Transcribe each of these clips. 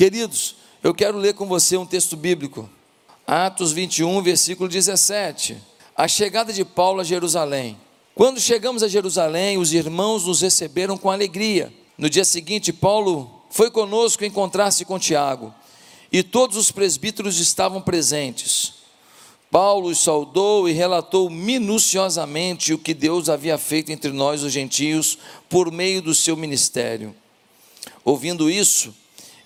Queridos, eu quero ler com você um texto bíblico. Atos 21, versículo 17. A chegada de Paulo a Jerusalém. Quando chegamos a Jerusalém, os irmãos nos receberam com alegria. No dia seguinte, Paulo foi conosco encontrar-se com Tiago, e todos os presbíteros estavam presentes. Paulo os saudou e relatou minuciosamente o que Deus havia feito entre nós, os gentios, por meio do seu ministério. Ouvindo isso,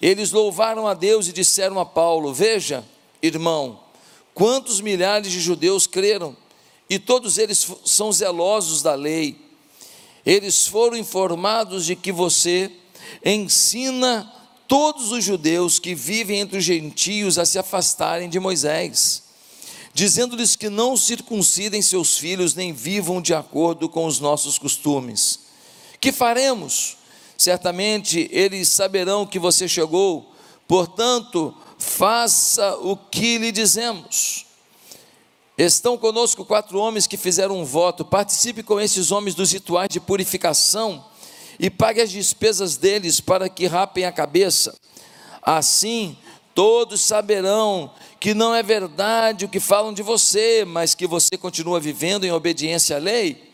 eles louvaram a Deus e disseram a Paulo: Veja, irmão, quantos milhares de judeus creram, e todos eles são zelosos da lei. Eles foram informados de que você ensina todos os judeus que vivem entre os gentios a se afastarem de Moisés dizendo-lhes que não circuncidem seus filhos nem vivam de acordo com os nossos costumes. Que faremos? Certamente eles saberão que você chegou, portanto, faça o que lhe dizemos. Estão conosco quatro homens que fizeram um voto. Participe com esses homens dos rituais de purificação e pague as despesas deles para que rapem a cabeça. Assim, todos saberão que não é verdade o que falam de você, mas que você continua vivendo em obediência à lei.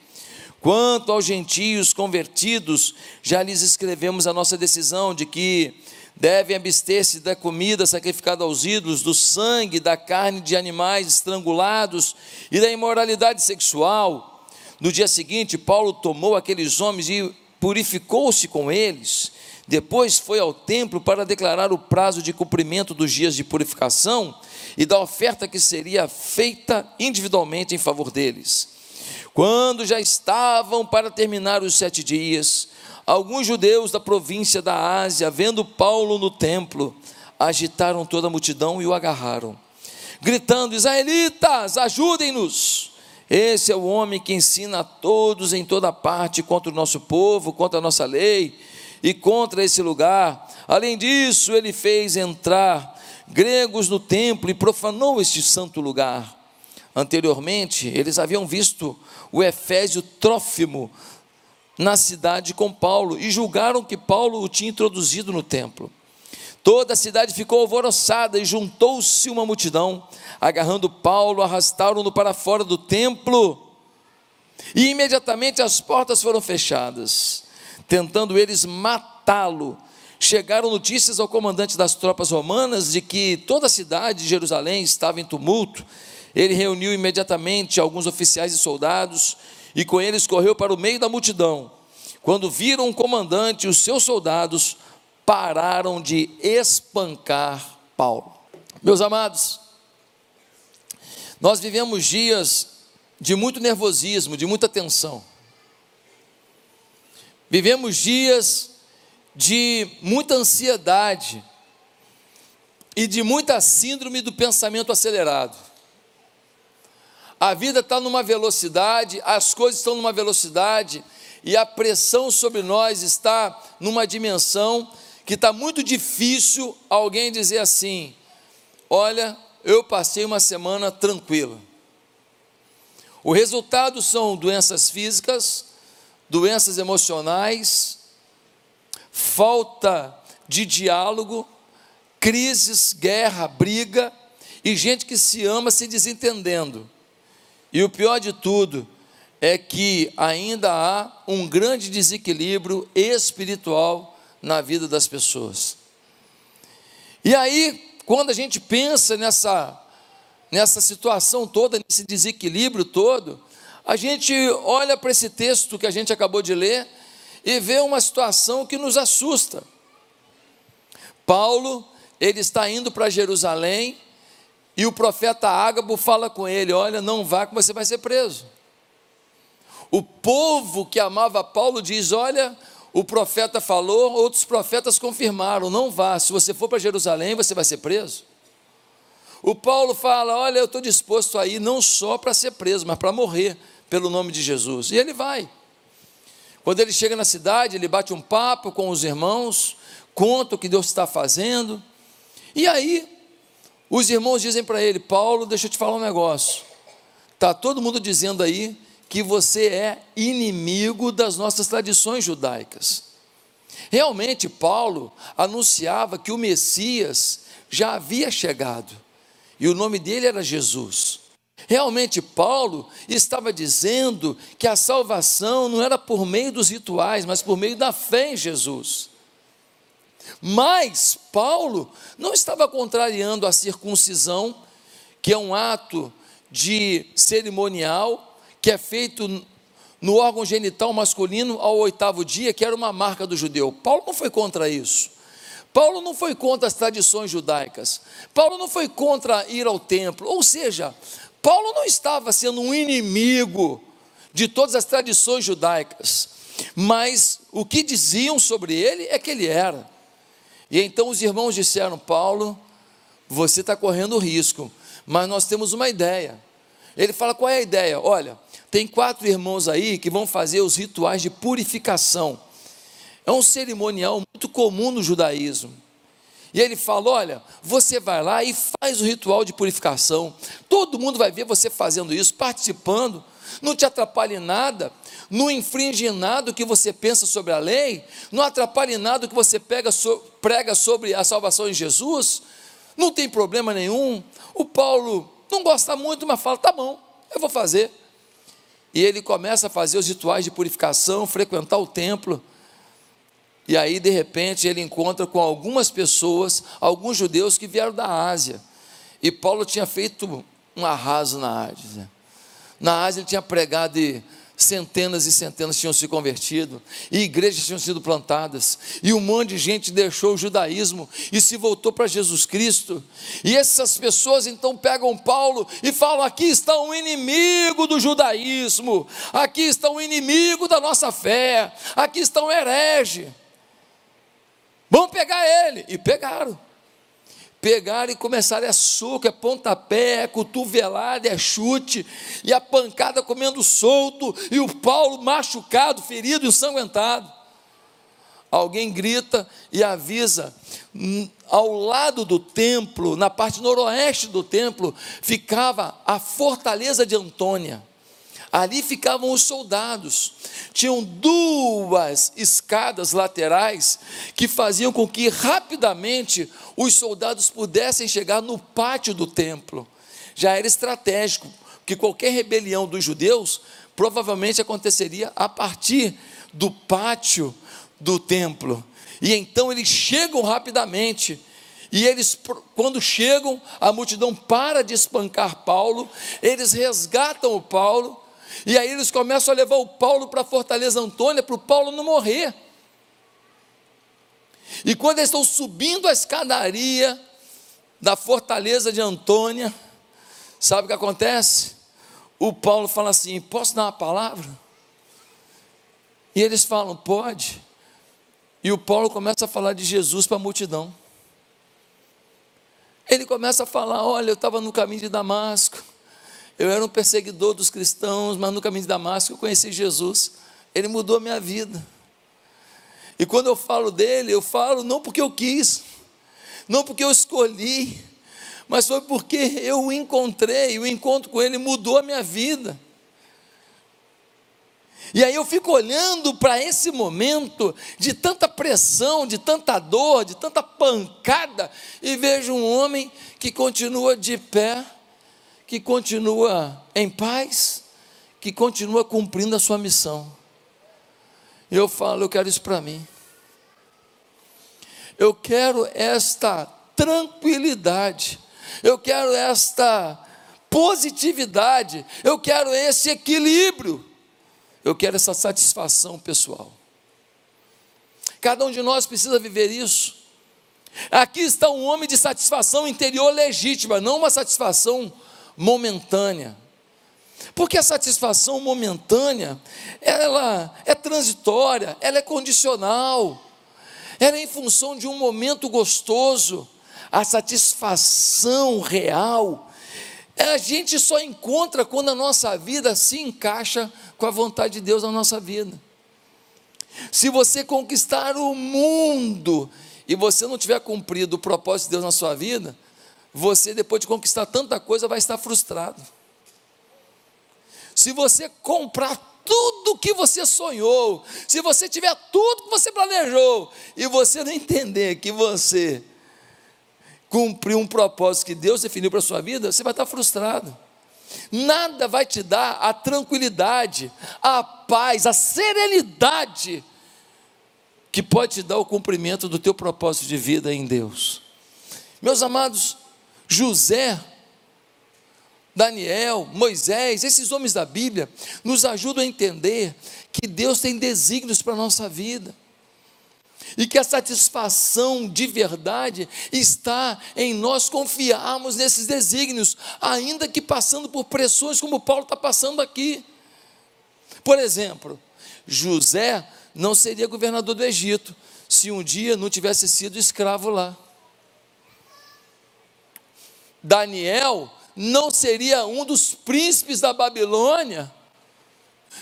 Quanto aos gentios convertidos, já lhes escrevemos a nossa decisão de que devem abster-se da comida sacrificada aos ídolos, do sangue, da carne de animais estrangulados e da imoralidade sexual. No dia seguinte, Paulo tomou aqueles homens e purificou-se com eles. Depois foi ao templo para declarar o prazo de cumprimento dos dias de purificação e da oferta que seria feita individualmente em favor deles. Quando já estavam para terminar os sete dias, alguns judeus da província da Ásia, vendo Paulo no templo, agitaram toda a multidão e o agarraram, gritando: Israelitas, ajudem-nos! Esse é o homem que ensina a todos em toda parte contra o nosso povo, contra a nossa lei e contra esse lugar. Além disso, ele fez entrar gregos no templo e profanou este santo lugar. Anteriormente, eles haviam visto o Efésio Trófimo na cidade com Paulo e julgaram que Paulo o tinha introduzido no templo. Toda a cidade ficou alvoroçada e juntou-se uma multidão, agarrando Paulo, arrastaram-no para fora do templo. E imediatamente as portas foram fechadas, tentando eles matá-lo chegaram notícias ao comandante das tropas romanas de que toda a cidade de Jerusalém estava em tumulto. Ele reuniu imediatamente alguns oficiais e soldados e com eles correu para o meio da multidão. Quando viram o comandante e os seus soldados, pararam de espancar Paulo. Meus amados, nós vivemos dias de muito nervosismo, de muita tensão. Vivemos dias de muita ansiedade e de muita síndrome do pensamento acelerado. A vida está numa velocidade, as coisas estão numa velocidade e a pressão sobre nós está numa dimensão que está muito difícil alguém dizer assim: olha, eu passei uma semana tranquila. O resultado são doenças físicas, doenças emocionais, falta de diálogo, crises, guerra, briga e gente que se ama se desentendendo. E o pior de tudo é que ainda há um grande desequilíbrio espiritual na vida das pessoas. E aí, quando a gente pensa nessa nessa situação toda, nesse desequilíbrio todo, a gente olha para esse texto que a gente acabou de ler e vê uma situação que nos assusta. Paulo, ele está indo para Jerusalém e o profeta Ágabo fala com ele: Olha, não vá que você vai ser preso. O povo que amava Paulo diz: Olha, o profeta falou, outros profetas confirmaram: Não vá, se você for para Jerusalém, você vai ser preso. O Paulo fala: Olha, eu estou disposto a ir não só para ser preso, mas para morrer pelo nome de Jesus. E ele vai. Quando ele chega na cidade, ele bate um papo com os irmãos, conta o que Deus está fazendo. E aí, os irmãos dizem para ele: Paulo, deixa eu te falar um negócio. Está todo mundo dizendo aí que você é inimigo das nossas tradições judaicas. Realmente, Paulo anunciava que o Messias já havia chegado e o nome dele era Jesus. Realmente, Paulo estava dizendo que a salvação não era por meio dos rituais, mas por meio da fé em Jesus. Mas Paulo não estava contrariando a circuncisão, que é um ato de cerimonial que é feito no órgão genital masculino ao oitavo dia, que era uma marca do judeu. Paulo não foi contra isso. Paulo não foi contra as tradições judaicas. Paulo não foi contra ir ao templo. Ou seja, Paulo não estava sendo um inimigo de todas as tradições judaicas. Mas o que diziam sobre ele é que ele era. E então os irmãos disseram: Paulo, você está correndo risco, mas nós temos uma ideia. Ele fala: qual é a ideia? Olha, tem quatro irmãos aí que vão fazer os rituais de purificação. É um cerimonial muito comum no judaísmo. E ele fala: Olha, você vai lá e faz o ritual de purificação. Todo mundo vai ver você fazendo isso, participando. Não te atrapalhe em nada, não infringe em nada o que você pensa sobre a lei, não atrapalhe em nada o que você pega, prega sobre a salvação em Jesus. Não tem problema nenhum. O Paulo não gosta muito, mas fala: Tá bom, eu vou fazer. E ele começa a fazer os rituais de purificação, frequentar o templo. E aí, de repente, ele encontra com algumas pessoas, alguns judeus que vieram da Ásia. E Paulo tinha feito um arraso na Ásia. Na Ásia ele tinha pregado e centenas e centenas tinham se convertido, e igrejas tinham sido plantadas, e um monte de gente deixou o judaísmo e se voltou para Jesus Cristo. E essas pessoas então pegam Paulo e falam: aqui está um inimigo do judaísmo, aqui está um inimigo da nossa fé, aqui está um herege. Vamos pegar ele. E pegaram. Pegaram e começaram a soco, é pontapé, é cotovelada, é chute, e a pancada comendo solto, e o Paulo machucado, ferido, ensanguentado. Alguém grita e avisa. Hum, ao lado do templo, na parte noroeste do templo, ficava a fortaleza de Antônia. Ali ficavam os soldados. Tinham duas escadas laterais que faziam com que rapidamente os soldados pudessem chegar no pátio do templo. Já era estratégico, que qualquer rebelião dos judeus provavelmente aconteceria a partir do pátio do templo. E então eles chegam rapidamente. E eles, quando chegam, a multidão para de espancar Paulo, eles resgatam o Paulo e aí eles começam a levar o Paulo para a Fortaleza Antônia, para o Paulo não morrer. E quando eles estão subindo a escadaria da Fortaleza de Antônia, sabe o que acontece? O Paulo fala assim: Posso dar uma palavra? E eles falam: Pode. E o Paulo começa a falar de Jesus para a multidão. Ele começa a falar: Olha, eu estava no caminho de Damasco. Eu era um perseguidor dos cristãos, mas no caminho de Damasco eu conheci Jesus. Ele mudou a minha vida. E quando eu falo dele, eu falo não porque eu quis, não porque eu escolhi, mas foi porque eu o encontrei, o encontro com ele mudou a minha vida. E aí eu fico olhando para esse momento de tanta pressão, de tanta dor, de tanta pancada, e vejo um homem que continua de pé, que continua em paz, que continua cumprindo a sua missão. Eu falo, eu quero isso para mim. Eu quero esta tranquilidade. Eu quero esta positividade. Eu quero esse equilíbrio. Eu quero essa satisfação pessoal. Cada um de nós precisa viver isso. Aqui está um homem de satisfação interior legítima, não uma satisfação momentânea. Porque a satisfação momentânea, ela é transitória, ela é condicional, ela é em função de um momento gostoso. A satisfação real, a gente só encontra quando a nossa vida se encaixa com a vontade de Deus na nossa vida. Se você conquistar o mundo e você não tiver cumprido o propósito de Deus na sua vida, você, depois de conquistar tanta coisa, vai estar frustrado. Se você comprar tudo que você sonhou, se você tiver tudo que você planejou, e você não entender que você cumpriu um propósito que Deus definiu para a sua vida, você vai estar frustrado. Nada vai te dar a tranquilidade, a paz, a serenidade que pode te dar o cumprimento do teu propósito de vida em Deus. Meus amados, José, Daniel, Moisés, esses homens da Bíblia nos ajudam a entender que Deus tem desígnios para a nossa vida. E que a satisfação de verdade está em nós confiarmos nesses desígnios, ainda que passando por pressões como Paulo está passando aqui. Por exemplo, José não seria governador do Egito se um dia não tivesse sido escravo lá. Daniel não seria um dos príncipes da Babilônia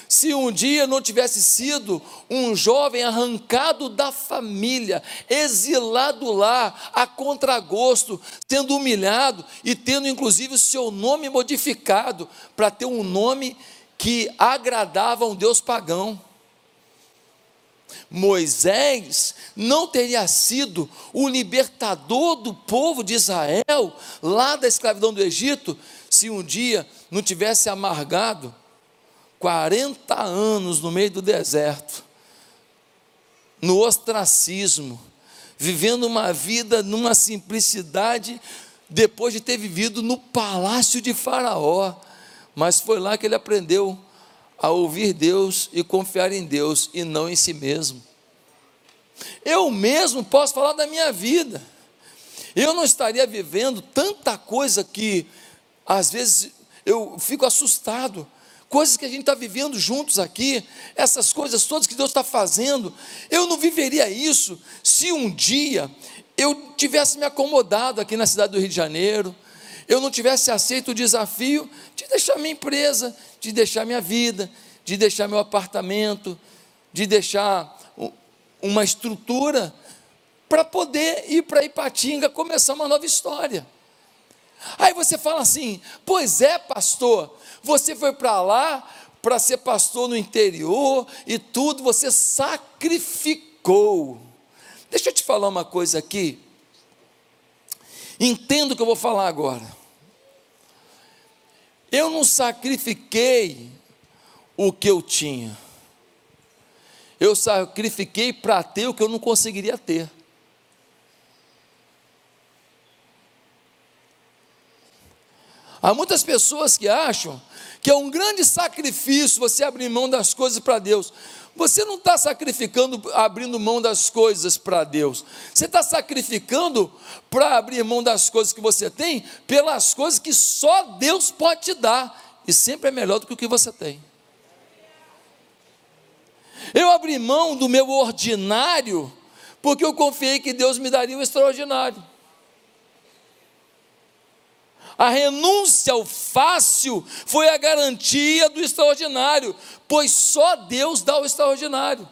se um dia não tivesse sido um jovem arrancado da família, exilado lá, a contragosto, sendo humilhado e tendo inclusive o seu nome modificado para ter um nome que agradava a um Deus pagão. Moisés não teria sido o libertador do povo de Israel, lá da escravidão do Egito, se um dia não tivesse amargado 40 anos no meio do deserto, no ostracismo, vivendo uma vida numa simplicidade, depois de ter vivido no palácio de Faraó. Mas foi lá que ele aprendeu a ouvir Deus e confiar em Deus e não em si mesmo. Eu mesmo posso falar da minha vida. Eu não estaria vivendo tanta coisa que às vezes eu fico assustado. Coisas que a gente está vivendo juntos aqui, essas coisas todas que Deus está fazendo, eu não viveria isso se um dia eu tivesse me acomodado aqui na cidade do Rio de Janeiro, eu não tivesse aceito o desafio de deixar minha empresa, de deixar minha vida, de deixar meu apartamento, de deixar uma estrutura para poder ir para Ipatinga começar uma nova história. Aí você fala assim: pois é, pastor, você foi para lá para ser pastor no interior e tudo, você sacrificou. Deixa eu te falar uma coisa aqui. Entendo o que eu vou falar agora. Eu não sacrifiquei o que eu tinha. Eu sacrifiquei para ter o que eu não conseguiria ter. Há muitas pessoas que acham que é um grande sacrifício você abrir mão das coisas para Deus. Você não está sacrificando abrindo mão das coisas para Deus. Você está sacrificando para abrir mão das coisas que você tem pelas coisas que só Deus pode te dar. E sempre é melhor do que o que você tem. Eu abri mão do meu ordinário porque eu confiei que Deus me daria o extraordinário. A renúncia ao fácil foi a garantia do extraordinário, pois só Deus dá o extraordinário.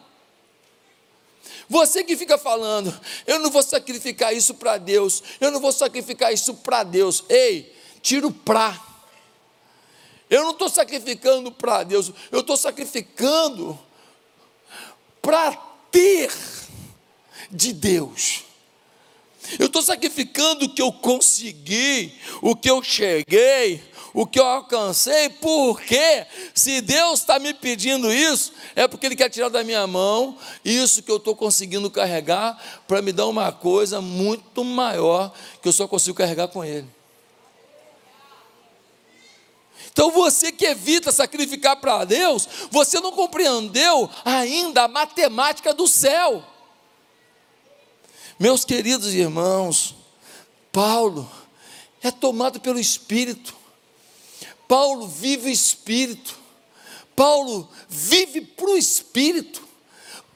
Você que fica falando, eu não vou sacrificar isso para Deus, eu não vou sacrificar isso para Deus. Ei, tira o pra. Eu não estou sacrificando para Deus, eu estou sacrificando para ter de Deus. Eu estou sacrificando o que eu consegui, o que eu cheguei, o que eu alcancei, porque se Deus está me pedindo isso, é porque Ele quer tirar da minha mão isso que eu estou conseguindo carregar, para me dar uma coisa muito maior que eu só consigo carregar com Ele. Então você que evita sacrificar para Deus, você não compreendeu ainda a matemática do céu. Meus queridos irmãos, Paulo é tomado pelo Espírito, Paulo vive o Espírito, Paulo vive para o Espírito,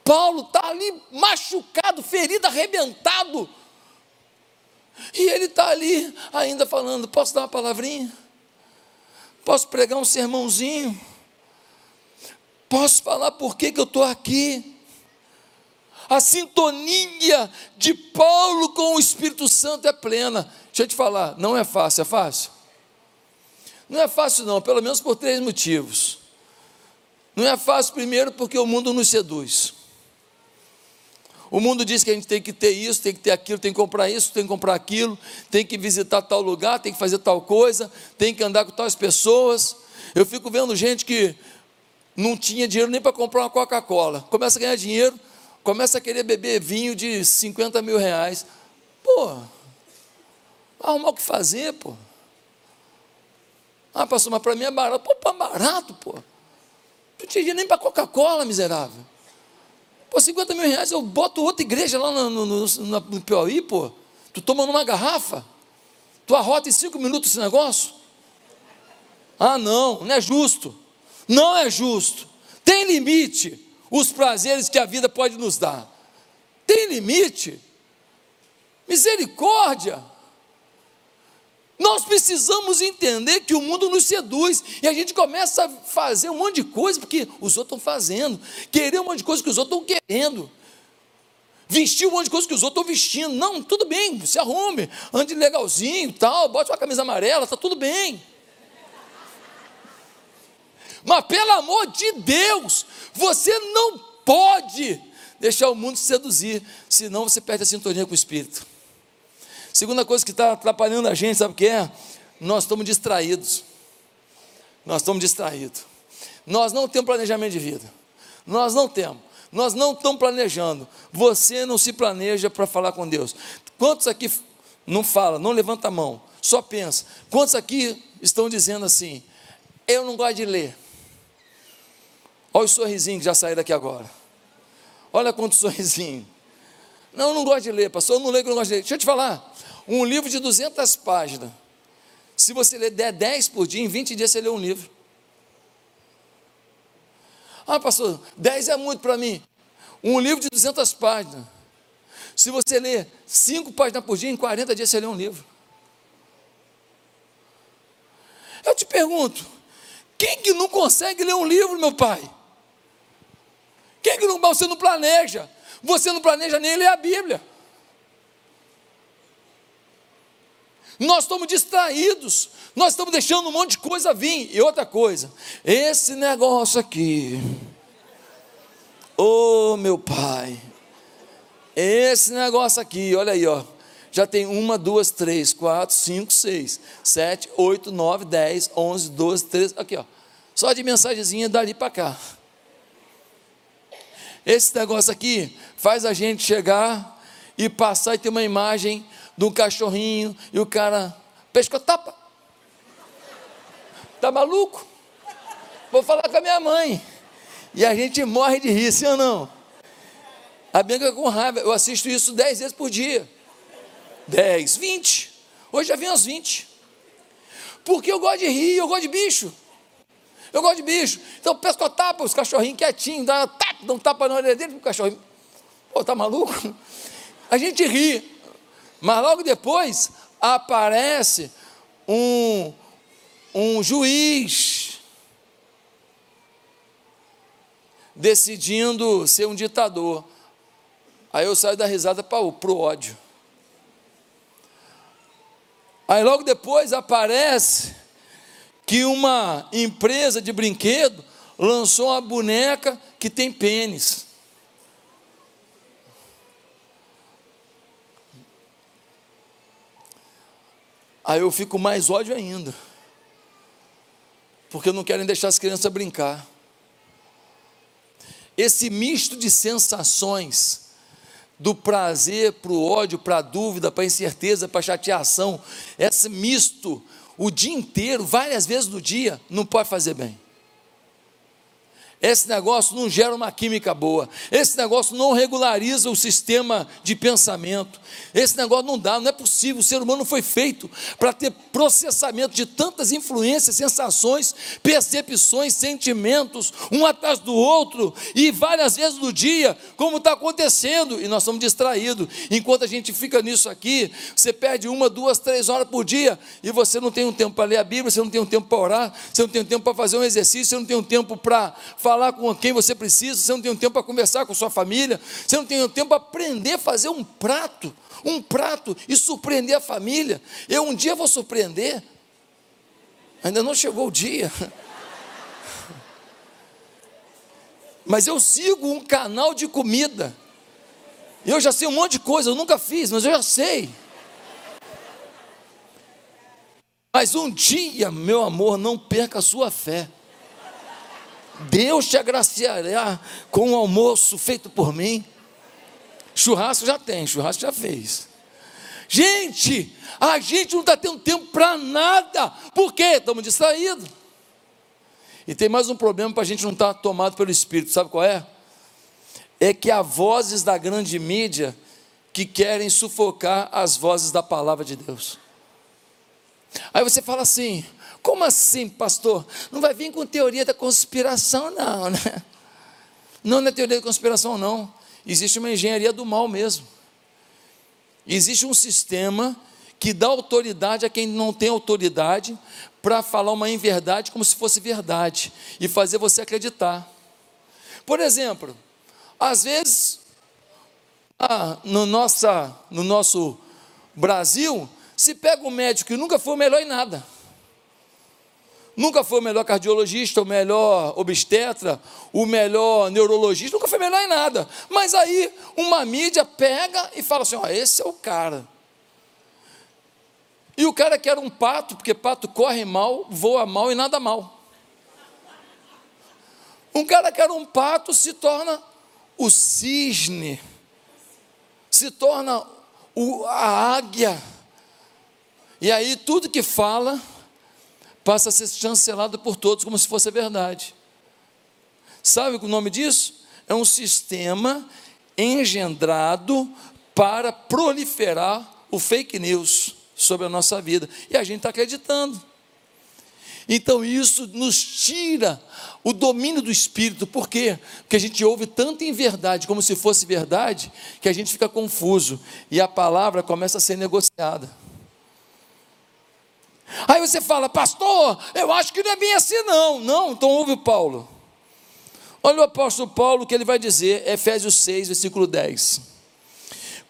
Paulo está ali machucado, ferido, arrebentado, e ele está ali ainda falando: posso dar uma palavrinha? Posso pregar um sermãozinho? Posso falar por que, que eu estou aqui? A sintonia de Paulo com o Espírito Santo é plena. Deixa eu te falar, não é fácil, é fácil? Não é fácil, não, pelo menos por três motivos. Não é fácil, primeiro, porque o mundo nos seduz. O mundo diz que a gente tem que ter isso, tem que ter aquilo, tem que comprar isso, tem que comprar aquilo, tem que visitar tal lugar, tem que fazer tal coisa, tem que andar com tais pessoas. Eu fico vendo gente que não tinha dinheiro nem para comprar uma Coca-Cola, começa a ganhar dinheiro, começa a querer beber vinho de 50 mil reais. Pô, arrumar o que fazer, pô. Ah, pastor, mas para mim é barato. Pô, para barato, pô. Não tinha dinheiro nem para Coca-Cola, miserável. Pô, 50 mil reais eu boto outra igreja lá no, no, no, no Piauí, pô. Tu toma numa garrafa. Tu arrota em cinco minutos esse negócio. Ah, não, não é justo. Não é justo. Tem limite os prazeres que a vida pode nos dar. Tem limite. Misericórdia. Nós precisamos entender que o mundo nos seduz e a gente começa a fazer um monte de coisa porque os outros estão fazendo, querer um monte de coisa que os outros estão querendo, vestir um monte de coisa que os outros estão vestindo. Não, tudo bem, se arrume, ande legalzinho, tal, bote uma camisa amarela, está tudo bem. Mas pelo amor de Deus, você não pode deixar o mundo seduzir, senão você perde a sintonia com o Espírito. Segunda coisa que está atrapalhando a gente, sabe o que é? Nós estamos distraídos. Nós estamos distraídos. Nós não temos planejamento de vida. Nós não temos. Nós não estamos planejando. Você não se planeja para falar com Deus. Quantos aqui não fala, não levanta a mão, só pensa. Quantos aqui estão dizendo assim: Eu não gosto de ler. Olha o sorrisinho que já saiu daqui agora. Olha quanto sorrisinho. Não, eu não gosto de ler, pastor, eu não leio que eu não gosto de ler. Deixa eu te falar. Um livro de 200 páginas. Se você ler 10 por dia, em 20 dias você lê um livro. Ah, pastor, 10 é muito para mim. Um livro de 200 páginas. Se você ler 5 páginas por dia, em 40 dias você lê um livro. Eu te pergunto, quem que não consegue ler um livro, meu pai? Quem que não, você não planeja? Você não planeja nem ler a Bíblia. Nós estamos distraídos, nós estamos deixando um monte de coisa vir. E outra coisa, esse negócio aqui, ô oh, meu pai, esse negócio aqui, olha aí, ó. Já tem uma, duas, três, quatro, cinco, seis, sete, oito, nove, dez, onze, doze, treze, aqui ó. Só de mensagenzinha dali para cá. Esse negócio aqui faz a gente chegar e passar e ter uma imagem de um cachorrinho e o cara pescotapa. Tá maluco? Vou falar com a minha mãe. E a gente morre de rir, sim ou não? A Bianca com raiva, eu assisto isso dez vezes por dia. Dez, vinte. Hoje já vem aos vinte. Porque eu gosto de rir, eu gosto de bicho. Eu gosto de bicho. Então pescotapa, os cachorrinhos quietinhos, dá, tapa, dá um tapa na orelha dele, o cachorrinho. Pô, tá maluco? A gente ri. Mas logo depois aparece um, um juiz decidindo ser um ditador. Aí eu saio da risada para o ódio. Aí logo depois aparece que uma empresa de brinquedo lançou uma boneca que tem pênis. Aí eu fico mais ódio ainda. Porque não querem deixar as crianças brincar. Esse misto de sensações, do prazer para o ódio, para a dúvida, para a incerteza, para a chateação, esse misto o dia inteiro, várias vezes no dia, não pode fazer bem. Esse negócio não gera uma química boa. Esse negócio não regulariza o sistema de pensamento. Esse negócio não dá, não é possível. O ser humano foi feito para ter processamento de tantas influências, sensações, percepções, sentimentos, um atrás do outro, e várias vezes no dia, como está acontecendo, e nós estamos distraídos. Enquanto a gente fica nisso aqui, você perde uma, duas, três horas por dia, e você não tem um tempo para ler a Bíblia, você não tem um tempo para orar, você não tem um tempo para fazer um exercício, você não tem um tempo para falar com quem você precisa, você não tem um tempo para conversar com sua família, você não tem um tempo para aprender a fazer um prato, um prato e surpreender a família. Eu um dia vou surpreender, ainda não chegou o dia. Mas eu sigo um canal de comida. Eu já sei um monte de coisa, eu nunca fiz, mas eu já sei. Mas um dia, meu amor, não perca a sua fé. Deus te agraciará com um almoço feito por mim. Churrasco já tem, churrasco já fez. Gente, a gente não está tendo tempo para nada. Por quê? Estamos distraídos. E tem mais um problema para a gente não estar tá tomado pelo Espírito, sabe qual é? É que há vozes da grande mídia que querem sufocar as vozes da palavra de Deus. Aí você fala assim: como assim, pastor? Não vai vir com teoria da conspiração, não, né? Não, é teoria da conspiração, não. Existe uma engenharia do mal mesmo. Existe um sistema que dá autoridade a quem não tem autoridade para falar uma inverdade como se fosse verdade e fazer você acreditar. Por exemplo, às vezes, ah, no, nossa, no nosso Brasil, se pega um médico que nunca foi o melhor em nada, nunca foi o melhor cardiologista, o melhor obstetra, o melhor neurologista, nunca foi melhor em nada, mas aí uma mídia pega e fala assim: ó, esse é o cara. E o cara que era um pato, porque pato corre mal, voa mal e nada mal. Um cara que era um pato se torna o cisne, se torna o, a águia e aí tudo que fala passa a ser chancelado por todos como se fosse verdade. Sabe o nome disso? É um sistema engendrado para proliferar o fake news sobre a nossa vida. E a gente está acreditando. Então isso nos tira o domínio do espírito. Por quê? Porque a gente ouve tanto em verdade como se fosse verdade, que a gente fica confuso e a palavra começa a ser negociada. Aí você fala, pastor, eu acho que não é bem assim, não. Não, então ouve o Paulo. Olha o apóstolo Paulo que ele vai dizer, Efésios 6, versículo 10.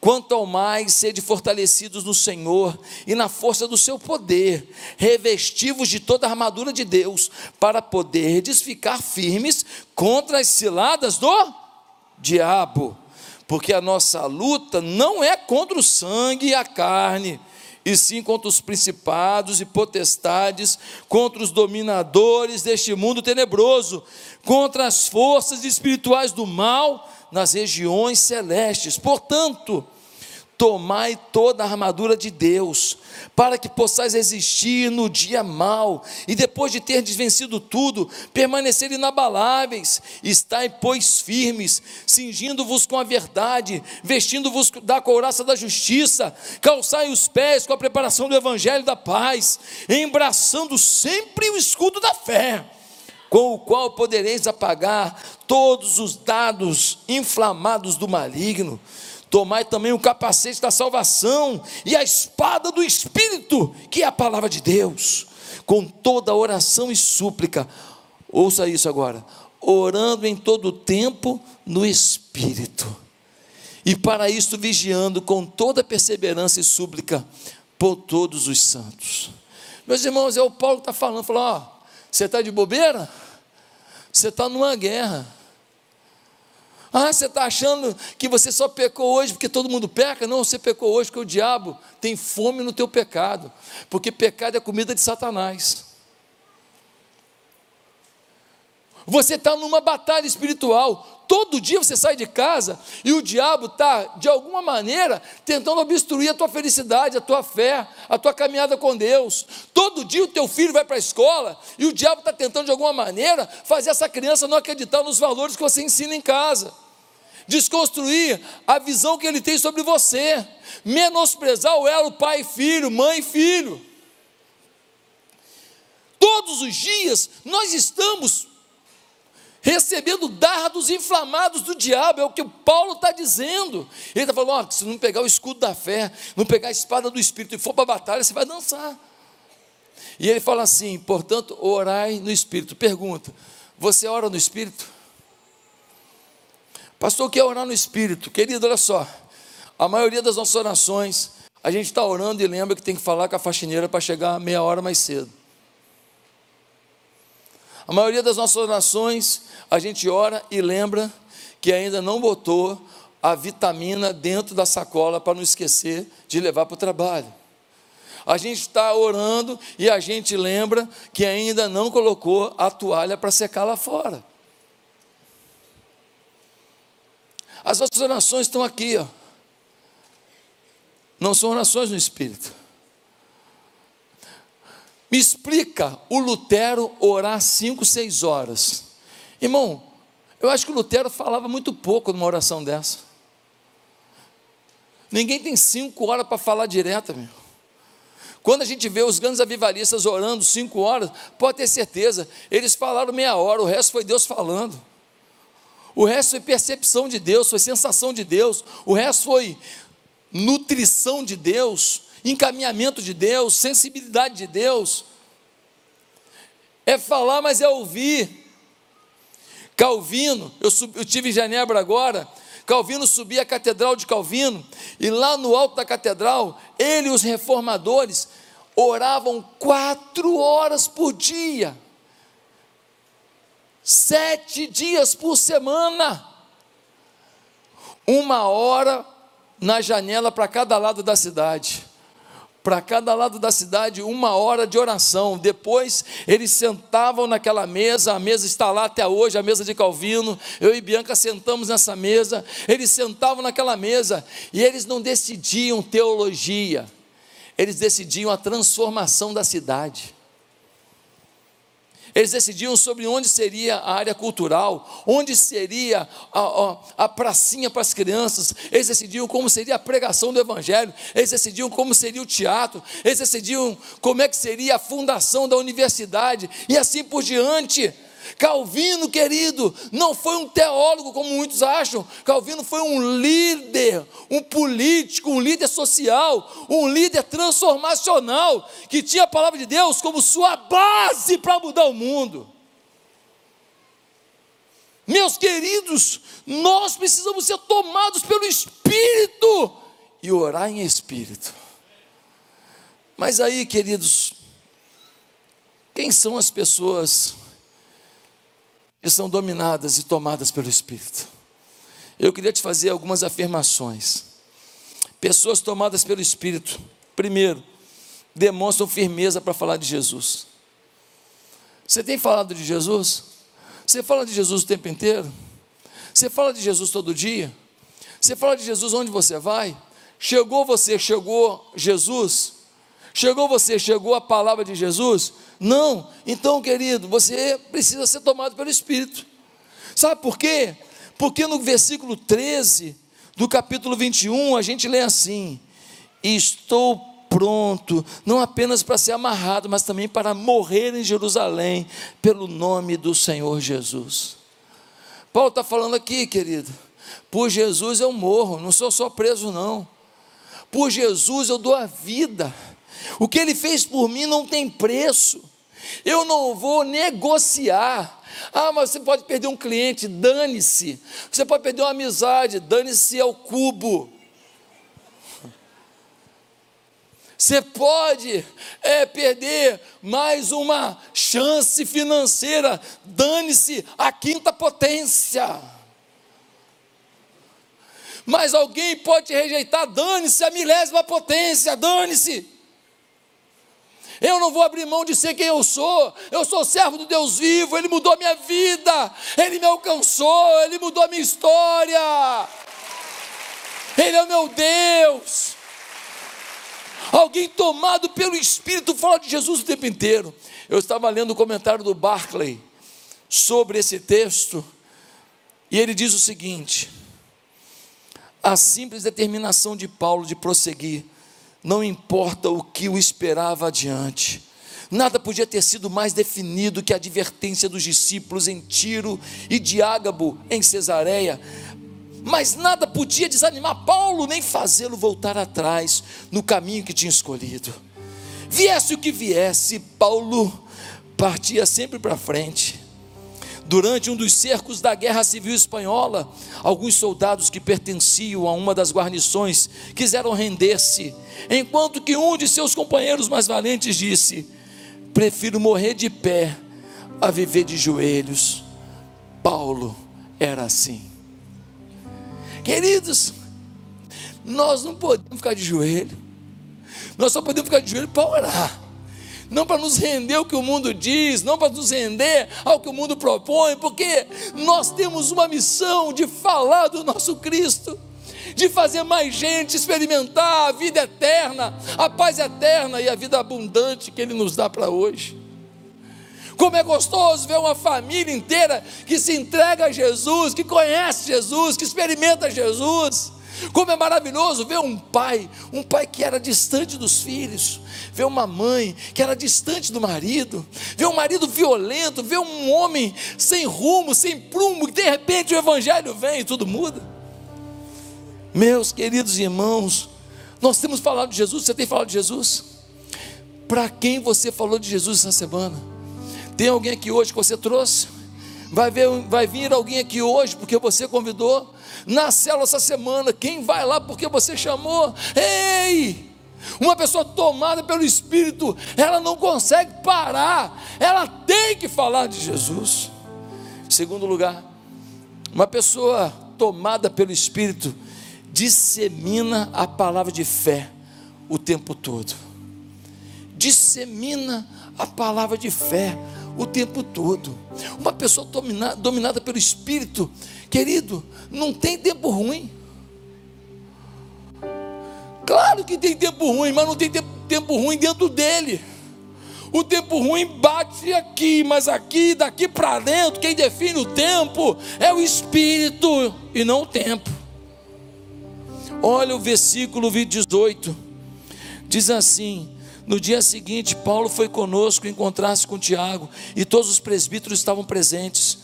Quanto ao mais, sede fortalecidos no Senhor e na força do seu poder, revestivos de toda a armadura de Deus, para poderdes ficar firmes contra as ciladas do diabo. Porque a nossa luta não é contra o sangue e a carne, e sim contra os principados e potestades, contra os dominadores deste mundo tenebroso, contra as forças espirituais do mal nas regiões celestes. Portanto, tomai toda a armadura de Deus, para que possais resistir no dia mau, e depois de ter desvencido tudo, permanecer inabaláveis, estai, pois, firmes, cingindo-vos com a verdade, vestindo-vos da couraça da justiça, calçai os pés com a preparação do evangelho da paz, embraçando sempre o escudo da fé, com o qual podereis apagar todos os dados inflamados do maligno Tomai também o capacete da salvação e a espada do Espírito, que é a palavra de Deus, com toda oração e súplica. Ouça isso agora. Orando em todo o tempo no Espírito. E para isto vigiando com toda perseverança e súplica por todos os santos. Meus irmãos, é o Paulo que está falando, falou, ó, você está de bobeira? Você está numa guerra. Ah, você está achando que você só pecou hoje porque todo mundo peca? Não, você pecou hoje porque o diabo tem fome no teu pecado, porque pecado é comida de Satanás. Você está numa batalha espiritual. Todo dia você sai de casa e o diabo está, de alguma maneira, tentando obstruir a tua felicidade, a tua fé, a tua caminhada com Deus. Todo dia o teu filho vai para a escola e o diabo está tentando, de alguma maneira, fazer essa criança não acreditar nos valores que você ensina em casa desconstruir a visão que ele tem sobre você, menosprezar o elo pai filho, mãe filho. Todos os dias nós estamos recebendo dardos inflamados do diabo, é o que o Paulo está dizendo. Ele está falando: ó, se não pegar o escudo da fé, não pegar a espada do Espírito e for para a batalha, você vai dançar. E ele fala assim: portanto, orai no Espírito. Pergunta: você ora no Espírito? Pastor, quer orar no Espírito? Querido, olha só. A maioria das nossas orações, a gente está orando e lembra que tem que falar com a faxineira para chegar meia hora mais cedo. A maioria das nossas orações, a gente ora e lembra que ainda não botou a vitamina dentro da sacola para não esquecer de levar para o trabalho. A gente está orando e a gente lembra que ainda não colocou a toalha para secar lá fora. As nossas orações estão aqui, ó. Não são orações no Espírito. Me explica o Lutero orar cinco, seis horas. Irmão, eu acho que o Lutero falava muito pouco numa oração dessa. Ninguém tem cinco horas para falar direto, meu. Quando a gente vê os grandes avivalistas orando cinco horas, pode ter certeza, eles falaram meia hora, o resto foi Deus falando. O resto foi percepção de Deus, foi sensação de Deus, o resto foi nutrição de Deus, encaminhamento de Deus, sensibilidade de Deus. É falar, mas é ouvir. Calvino, eu, sub, eu tive em Genebra agora, Calvino subia a catedral de Calvino, e lá no alto da catedral, ele e os reformadores oravam quatro horas por dia, sete dias por semana, uma hora na janela para cada lado da cidade para cada lado da cidade uma hora de oração. Depois eles sentavam naquela mesa, a mesa está lá até hoje, a mesa de Calvino. Eu e Bianca sentamos nessa mesa. Eles sentavam naquela mesa e eles não decidiam teologia, eles decidiam a transformação da cidade. Eles decidiam sobre onde seria a área cultural, onde seria a, a, a, pracinha para as crianças, eles decidiam como seria a pregação do Evangelho, eles decidiam como seria o teatro, eles decidiam como é que seria a fundação da universidade, e assim por diante. Calvino, querido, não foi um teólogo como muitos acham. Calvino foi um líder, um político, um líder social, um líder transformacional, que tinha a palavra de Deus como sua base para mudar o mundo. Meus queridos, nós precisamos ser tomados pelo Espírito e orar em Espírito. Mas aí, queridos, quem são as pessoas que são dominadas e tomadas pelo Espírito. Eu queria te fazer algumas afirmações. Pessoas tomadas pelo Espírito, primeiro, demonstram firmeza para falar de Jesus. Você tem falado de Jesus? Você fala de Jesus o tempo inteiro? Você fala de Jesus todo dia? Você fala de Jesus onde você vai? Chegou você, chegou Jesus? Chegou você, chegou a palavra de Jesus? Não. Então, querido, você precisa ser tomado pelo Espírito. Sabe por quê? Porque no versículo 13 do capítulo 21, a gente lê assim: Estou pronto, não apenas para ser amarrado, mas também para morrer em Jerusalém, pelo nome do Senhor Jesus. Paulo está falando aqui, querido, por Jesus eu morro, não sou só preso, não. Por Jesus eu dou a vida. O que ele fez por mim não tem preço. Eu não vou negociar. Ah, mas você pode perder um cliente, dane-se. Você pode perder uma amizade, dane-se ao cubo. Você pode é, perder mais uma chance financeira, dane-se a quinta potência. Mas alguém pode te rejeitar, dane-se a milésima potência, dane-se. Eu não vou abrir mão de ser quem eu sou. Eu sou servo do Deus vivo. Ele mudou a minha vida. Ele me alcançou. Ele mudou a minha história. Ele é o meu Deus. Alguém tomado pelo Espírito fala de Jesus o tempo inteiro. Eu estava lendo o comentário do Barclay sobre esse texto. E ele diz o seguinte: a simples determinação de Paulo de prosseguir não importa o que o esperava adiante. Nada podia ter sido mais definido que a advertência dos discípulos em Tiro e de Ágabo em Cesareia. Mas nada podia desanimar Paulo, nem fazê-lo voltar atrás no caminho que tinha escolhido. Viesse o que viesse, Paulo partia sempre para frente. Durante um dos cercos da Guerra Civil Espanhola, alguns soldados que pertenciam a uma das guarnições quiseram render-se, enquanto que um de seus companheiros mais valentes disse: Prefiro morrer de pé a viver de joelhos. Paulo era assim. Queridos, nós não podemos ficar de joelho. Nós só podemos ficar de joelho para orar. Não para nos render ao que o mundo diz, não para nos render ao que o mundo propõe, porque nós temos uma missão de falar do nosso Cristo, de fazer mais gente experimentar a vida eterna, a paz eterna e a vida abundante que Ele nos dá para hoje. Como é gostoso ver uma família inteira que se entrega a Jesus, que conhece Jesus, que experimenta Jesus. Como é maravilhoso ver um pai, um pai que era distante dos filhos, ver uma mãe que era distante do marido, ver um marido violento, ver um homem sem rumo, sem prumo, e de repente o evangelho vem e tudo muda. Meus queridos irmãos, nós temos falado de Jesus, você tem falado de Jesus? Para quem você falou de Jesus essa semana? Tem alguém aqui hoje que você trouxe? Vai, ver, vai vir alguém aqui hoje porque você convidou? Na célula essa semana, quem vai lá porque você chamou? Ei! Uma pessoa tomada pelo Espírito, ela não consegue parar, ela tem que falar de Jesus. Segundo lugar, uma pessoa tomada pelo Espírito dissemina a palavra de fé o tempo todo. Dissemina a palavra de fé o tempo todo. Uma pessoa dominada, dominada pelo Espírito, querido, não tem tempo ruim. Claro que tem tempo ruim, mas não tem tempo, ruim dentro dele. O tempo ruim bate aqui, mas aqui, daqui para dentro, quem define o tempo é o Espírito e não o tempo. Olha o versículo 18, diz assim: no dia seguinte, Paulo foi conosco encontrar-se com Tiago, e todos os presbíteros estavam presentes.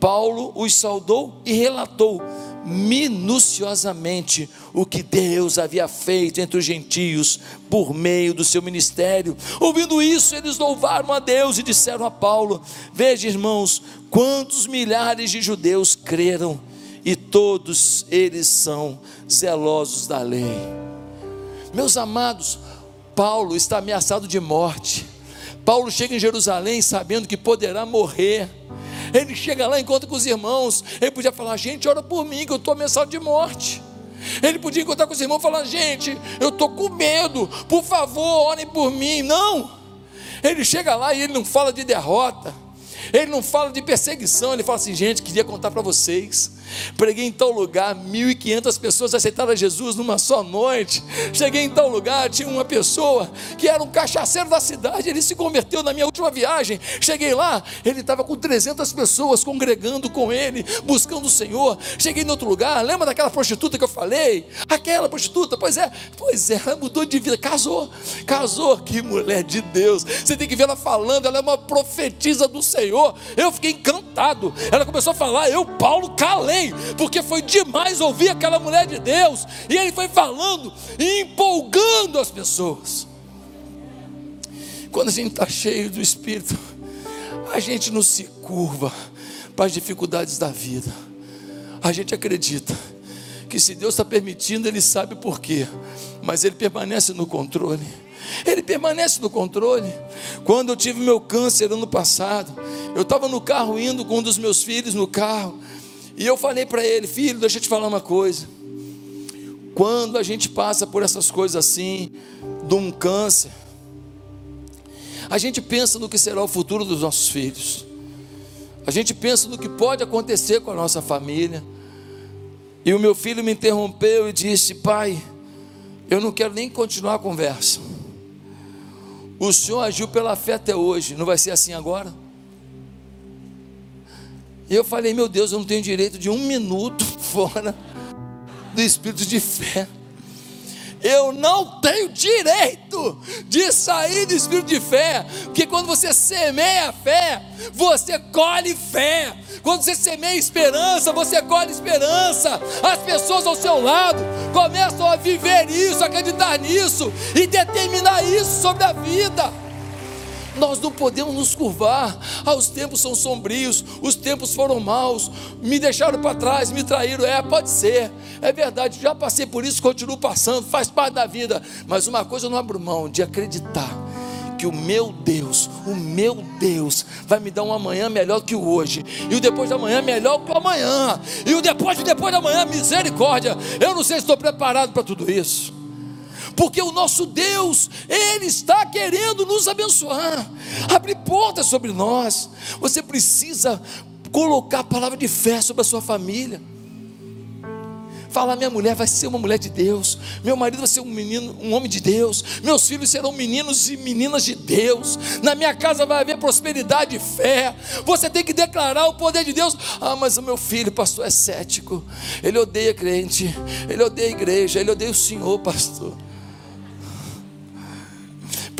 Paulo os saudou e relatou minuciosamente o que Deus havia feito entre os gentios por meio do seu ministério. Ouvindo isso, eles louvaram a Deus e disseram a Paulo: Veja, irmãos, quantos milhares de judeus creram, e todos eles são zelosos da lei. Meus amados, Paulo está ameaçado de morte. Paulo chega em Jerusalém sabendo que poderá morrer. Ele chega lá, encontra com os irmãos. Ele podia falar: Gente, ora por mim, que eu estou ameaçado de morte. Ele podia encontrar com os irmãos e falar: Gente, eu estou com medo, por favor, orem por mim. Não, ele chega lá e ele não fala de derrota, ele não fala de perseguição, ele fala assim: Gente, queria contar para vocês Preguei em tal lugar, 1.500 pessoas aceitaram Jesus numa só noite. Cheguei em tal lugar, tinha uma pessoa que era um cachaceiro da cidade, ele se converteu na minha última viagem. Cheguei lá, ele estava com 300 pessoas congregando com ele, buscando o Senhor. Cheguei em outro lugar, lembra daquela prostituta que eu falei? Aquela prostituta, pois é, pois é, ela mudou de vida, casou, casou, que mulher de Deus. Você tem que ver ela falando, ela é uma profetisa do Senhor. Eu fiquei encantado. Ela começou a falar, eu, Paulo, calei porque foi demais ouvir aquela mulher de Deus, e ele foi falando e empolgando as pessoas. Quando a gente está cheio do Espírito, a gente não se curva para as dificuldades da vida, a gente acredita que se Deus está permitindo, Ele sabe por quê, mas Ele permanece no controle. Ele permanece no controle. Quando eu tive meu câncer ano passado, eu estava no carro indo com um dos meus filhos no carro. E eu falei para ele, filho, deixa eu te falar uma coisa. Quando a gente passa por essas coisas assim, de um câncer, a gente pensa no que será o futuro dos nossos filhos. A gente pensa no que pode acontecer com a nossa família. E o meu filho me interrompeu e disse: Pai, eu não quero nem continuar a conversa. O Senhor agiu pela fé até hoje, não vai ser assim agora? E eu falei, meu Deus, eu não tenho direito de um minuto fora do espírito de fé. Eu não tenho direito de sair do espírito de fé, porque quando você semeia fé, você colhe fé. Quando você semeia esperança, você colhe esperança. As pessoas ao seu lado começam a viver isso, acreditar nisso e determinar isso sobre a vida. Nós não podemos nos curvar. Ah, os tempos são sombrios, os tempos foram maus, me deixaram para trás, me traíram. É, pode ser, é verdade, já passei por isso, continuo passando, faz parte da vida. Mas uma coisa eu não abro mão de acreditar que o meu Deus, o meu Deus, vai me dar um amanhã melhor que o hoje, e o depois da manhã melhor que o amanhã, e o depois de depois da manhã, misericórdia. Eu não sei se estou preparado para tudo isso, porque o nosso Deus, Ele está querendo nos abençoar, abrir portas sobre nós. Você precisa colocar a palavra de fé sobre a sua família. Falar, minha mulher vai ser uma mulher de Deus, meu marido vai ser um menino, um homem de Deus, meus filhos serão meninos e meninas de Deus, na minha casa vai haver prosperidade e fé. Você tem que declarar o poder de Deus. Ah, mas o meu filho, pastor, é cético, ele odeia crente, ele odeia igreja, ele odeia o Senhor, pastor.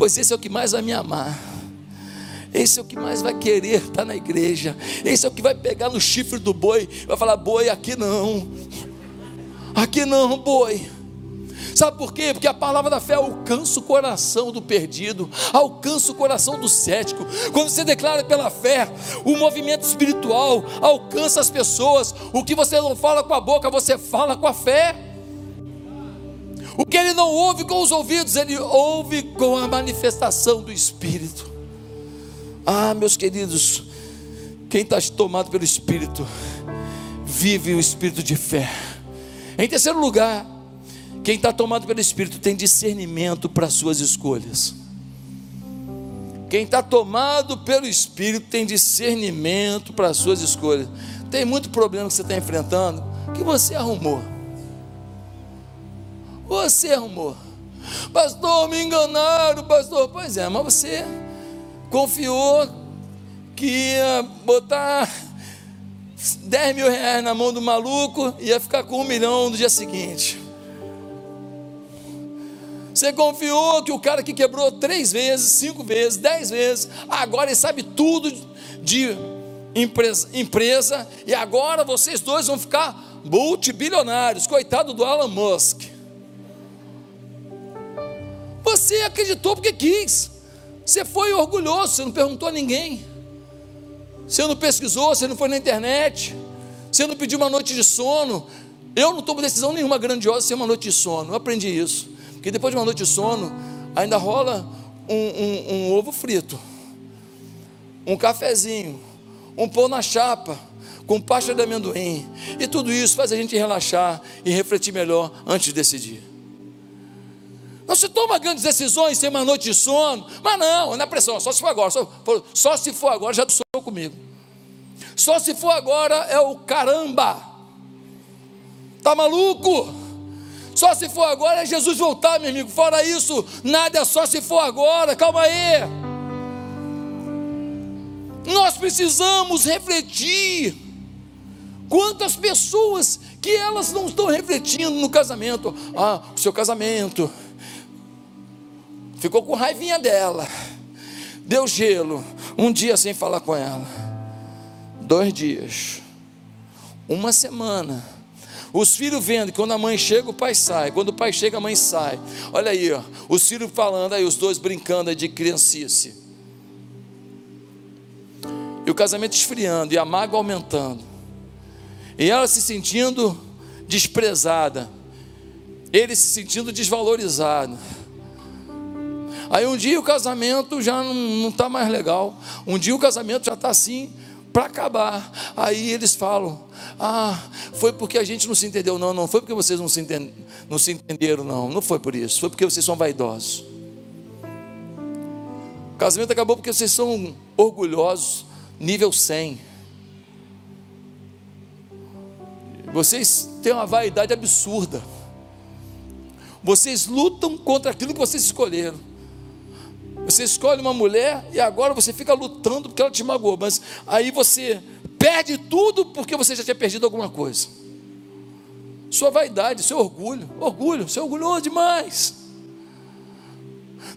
Pois esse é o que mais vai me amar. Esse é o que mais vai querer estar na igreja. Esse é o que vai pegar no chifre do boi, vai falar: boi, aqui não. Aqui não, boi. Sabe por quê? Porque a palavra da fé alcança o coração do perdido, alcança o coração do cético. Quando você declara pela fé, o movimento espiritual alcança as pessoas. O que você não fala com a boca, você fala com a fé. O que ele não ouve com os ouvidos, ele ouve com a manifestação do Espírito. Ah, meus queridos, quem está tomado pelo Espírito, vive o Espírito de fé. Em terceiro lugar, quem está tomado pelo Espírito tem discernimento para suas escolhas. Quem está tomado pelo Espírito tem discernimento para suas escolhas. Tem muito problema que você está enfrentando que você arrumou. Você arrumou. Pastor, me enganaram, pastor. Pois é, mas você confiou que ia botar 10 mil reais na mão do maluco e ia ficar com um milhão no dia seguinte. Você confiou que o cara que quebrou três vezes, cinco vezes, dez vezes, agora ele sabe tudo de empresa, empresa e agora vocês dois vão ficar multibilionários. Coitado do Elon Musk. Você acreditou porque quis. Você foi orgulhoso, você não perguntou a ninguém. Você não pesquisou, você não foi na internet, você não pediu uma noite de sono. Eu não tomo decisão nenhuma grandiosa sem uma noite de sono. Eu aprendi isso. Porque depois de uma noite de sono, ainda rola um, um, um ovo frito, um cafezinho, um pão na chapa, com pasta de amendoim. E tudo isso faz a gente relaxar e refletir melhor antes de decidir. Não se toma grandes decisões sem uma noite de sono, mas não, na pressão, só se for agora, só, só se for agora, já sou comigo. Só se for agora é o caramba. Tá maluco? Só se for agora é Jesus voltar, meu amigo. Fora isso, nada é só se for agora. Calma aí. Nós precisamos refletir. Quantas pessoas que elas não estão refletindo no casamento? Ah, o seu casamento ficou com raivinha dela, deu gelo, um dia sem falar com ela, dois dias, uma semana. Os filhos vendo que quando a mãe chega, o pai sai. Quando o pai chega, a mãe sai. Olha aí, ó, os filhos falando aí, os dois brincando aí de criancice. E o casamento esfriando, e a mágoa aumentando. E ela se sentindo desprezada. Ele se sentindo desvalorizado. Aí um dia o casamento já não está mais legal. Um dia o casamento já está assim para acabar. Aí eles falam: Ah, foi porque a gente não se entendeu. Não, não foi porque vocês não se, não se entenderam, não. Não foi por isso. Foi porque vocês são vaidosos. O casamento acabou porque vocês são orgulhosos, nível 100. Vocês têm uma vaidade absurda. Vocês lutam contra aquilo que vocês escolheram. Você escolhe uma mulher e agora você fica lutando porque ela te magoou, mas aí você perde tudo porque você já tinha perdido alguma coisa. Sua vaidade, seu orgulho, orgulho, você é orgulhoso demais.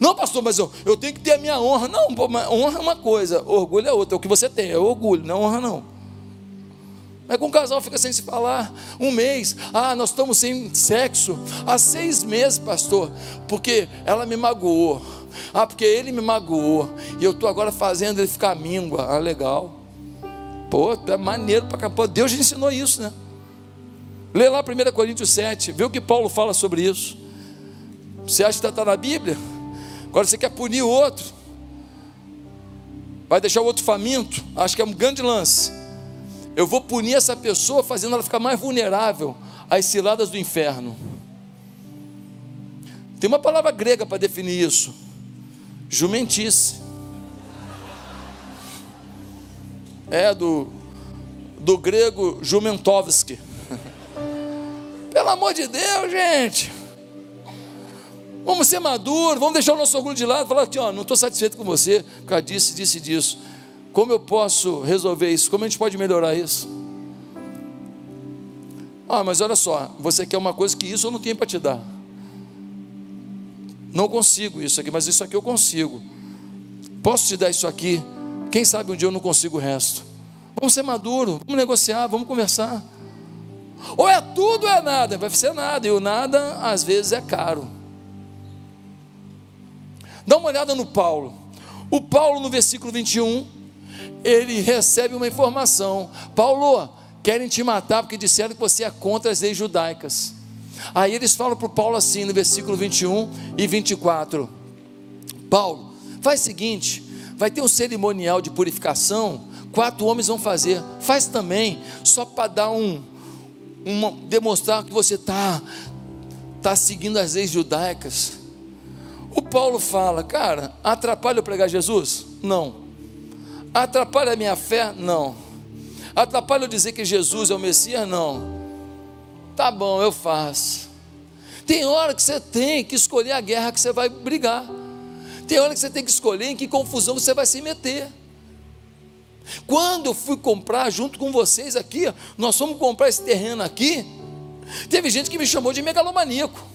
Não, pastor, mas eu, eu tenho que ter a minha honra. Não, honra é uma coisa, orgulho é outra. É o que você tem, é orgulho, não é honra não. Mas com o casal fica sem se falar um mês. Ah, nós estamos sem sexo há seis meses, pastor, porque ela me magoou. Ah, porque ele me magoou. E eu estou agora fazendo ele ficar míngua. Ah, legal. Pô, é maneiro para cá. Pô, Deus ensinou isso, né? Lê lá 1 Coríntios 7, vê o que Paulo fala sobre isso. Você acha que está na Bíblia? Agora você quer punir o outro. vai deixar o outro faminto. Acho que é um grande lance. Eu vou punir essa pessoa fazendo ela ficar mais vulnerável às ciladas do inferno. Tem uma palavra grega para definir isso: jumentice. É do, do grego jumentovski. Pelo amor de Deus, gente. Vamos ser maduros, vamos deixar o nosso orgulho de lado, falar aqui, ó, não estou satisfeito com você, por causa disso, disso e disso. Como eu posso resolver isso? Como a gente pode melhorar isso? Ah, mas olha só, você quer uma coisa que isso eu não tenho para te dar. Não consigo isso aqui, mas isso aqui eu consigo. Posso te dar isso aqui? Quem sabe um dia eu não consigo o resto. Vamos ser maduros, vamos negociar, vamos conversar. Ou é tudo ou é nada, vai ser nada, e o nada às vezes é caro. Dá uma olhada no Paulo. O Paulo, no versículo 21, ele recebe uma informação: Paulo, querem te matar porque disseram que você é contra as leis judaicas. Aí eles falam para Paulo assim, no versículo 21 e 24: Paulo, faz o seguinte: vai ter um cerimonial de purificação, quatro homens vão fazer, faz também, só para dar um, demonstrar que você está tá seguindo as leis judaicas. O Paulo fala, cara, atrapalha eu pregar Jesus? Não. Atrapalha a minha fé? Não. Atrapalha eu dizer que Jesus é o Messias? Não. Tá bom, eu faço. Tem hora que você tem que escolher a guerra que você vai brigar. Tem hora que você tem que escolher em que confusão você vai se meter. Quando eu fui comprar junto com vocês aqui, nós fomos comprar esse terreno aqui. Teve gente que me chamou de megalomaníaco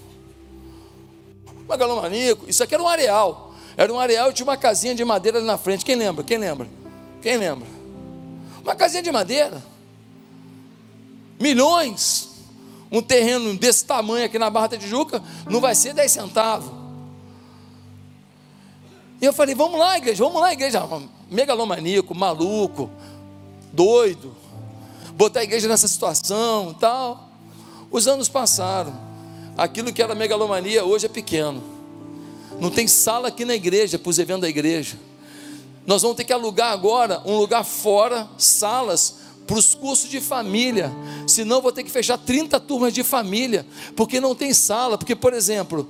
megalomaníaco. Isso aqui era um areal. Era um areal e tinha uma casinha de madeira ali na frente. Quem lembra? Quem lembra? Quem lembra? Uma casinha de madeira. Milhões. Um terreno desse tamanho aqui na Barra da Tijuca não vai ser 10 centavos. E eu falei, vamos lá, igreja, vamos lá, igreja. Megalomaníaco, maluco, doido. Botar a igreja nessa situação e tal. Os anos passaram. Aquilo que era megalomania hoje é pequeno. Não tem sala aqui na igreja para os eventos da igreja. Nós vamos ter que alugar agora um lugar fora, salas para os cursos de família. Senão vou ter que fechar 30 turmas de família, porque não tem sala. Porque, por exemplo,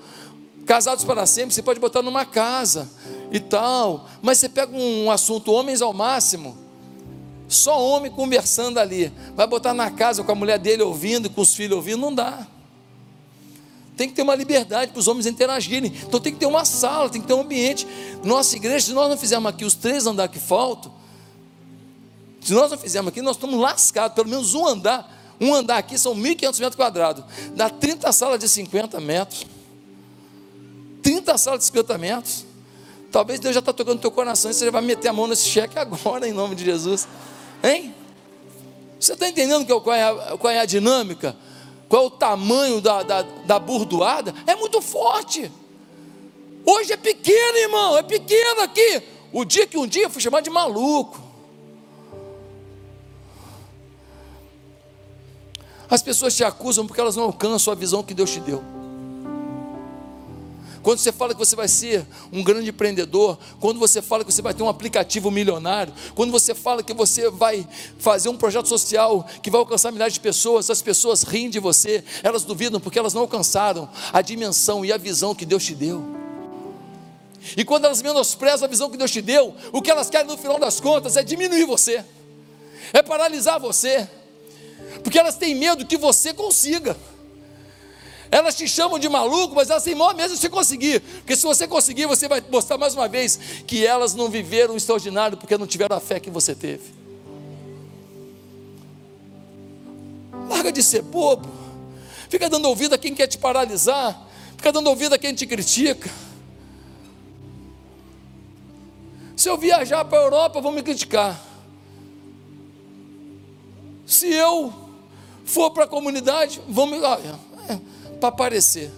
casados para sempre, você pode botar numa casa e tal. Mas você pega um assunto homens ao máximo, só homem conversando ali, vai botar na casa com a mulher dele ouvindo, com os filhos ouvindo, não dá tem que ter uma liberdade para os homens interagirem. Então tem que ter uma sala, tem que ter um ambiente. Nossa igreja, se nós não fizermos aqui os três andares que faltam, se nós não fizermos aqui, nós estamos lascados. Pelo menos um andar, um andar aqui são 1.500 metros quadrados. Dá 30 salas de 50 metros. 30 salas de 50 metros. Talvez Deus já está tocando no teu coração e você vai meter a mão nesse cheque agora, em nome de Jesus. Hein? Você está entendendo qual é, a, qual é a dinâmica? qual é o tamanho da, da, da burdoada, é muito forte. Hoje é pequeno, irmão, é pequeno aqui. O dia que um dia eu fui chamado de maluco. As pessoas te acusam porque elas não alcançam a visão que Deus te deu. Quando você fala que você vai ser um grande empreendedor, quando você fala que você vai ter um aplicativo milionário, quando você fala que você vai fazer um projeto social que vai alcançar milhares de pessoas, as pessoas riem de você, elas duvidam porque elas não alcançaram a dimensão e a visão que Deus te deu. E quando elas menosprezam a visão que Deus te deu, o que elas querem no final das contas é diminuir você, é paralisar você, porque elas têm medo que você consiga. Elas te chamam de maluco, mas elas têm maior mesmo se você conseguir. Porque se você conseguir, você vai mostrar mais uma vez que elas não viveram o extraordinário porque não tiveram a fé que você teve. Larga de ser bobo. Fica dando ouvido a quem quer te paralisar. Fica dando ouvido a quem te critica. Se eu viajar para a Europa, vão me criticar. Se eu for para a comunidade, vão me. Olha, para aparecer.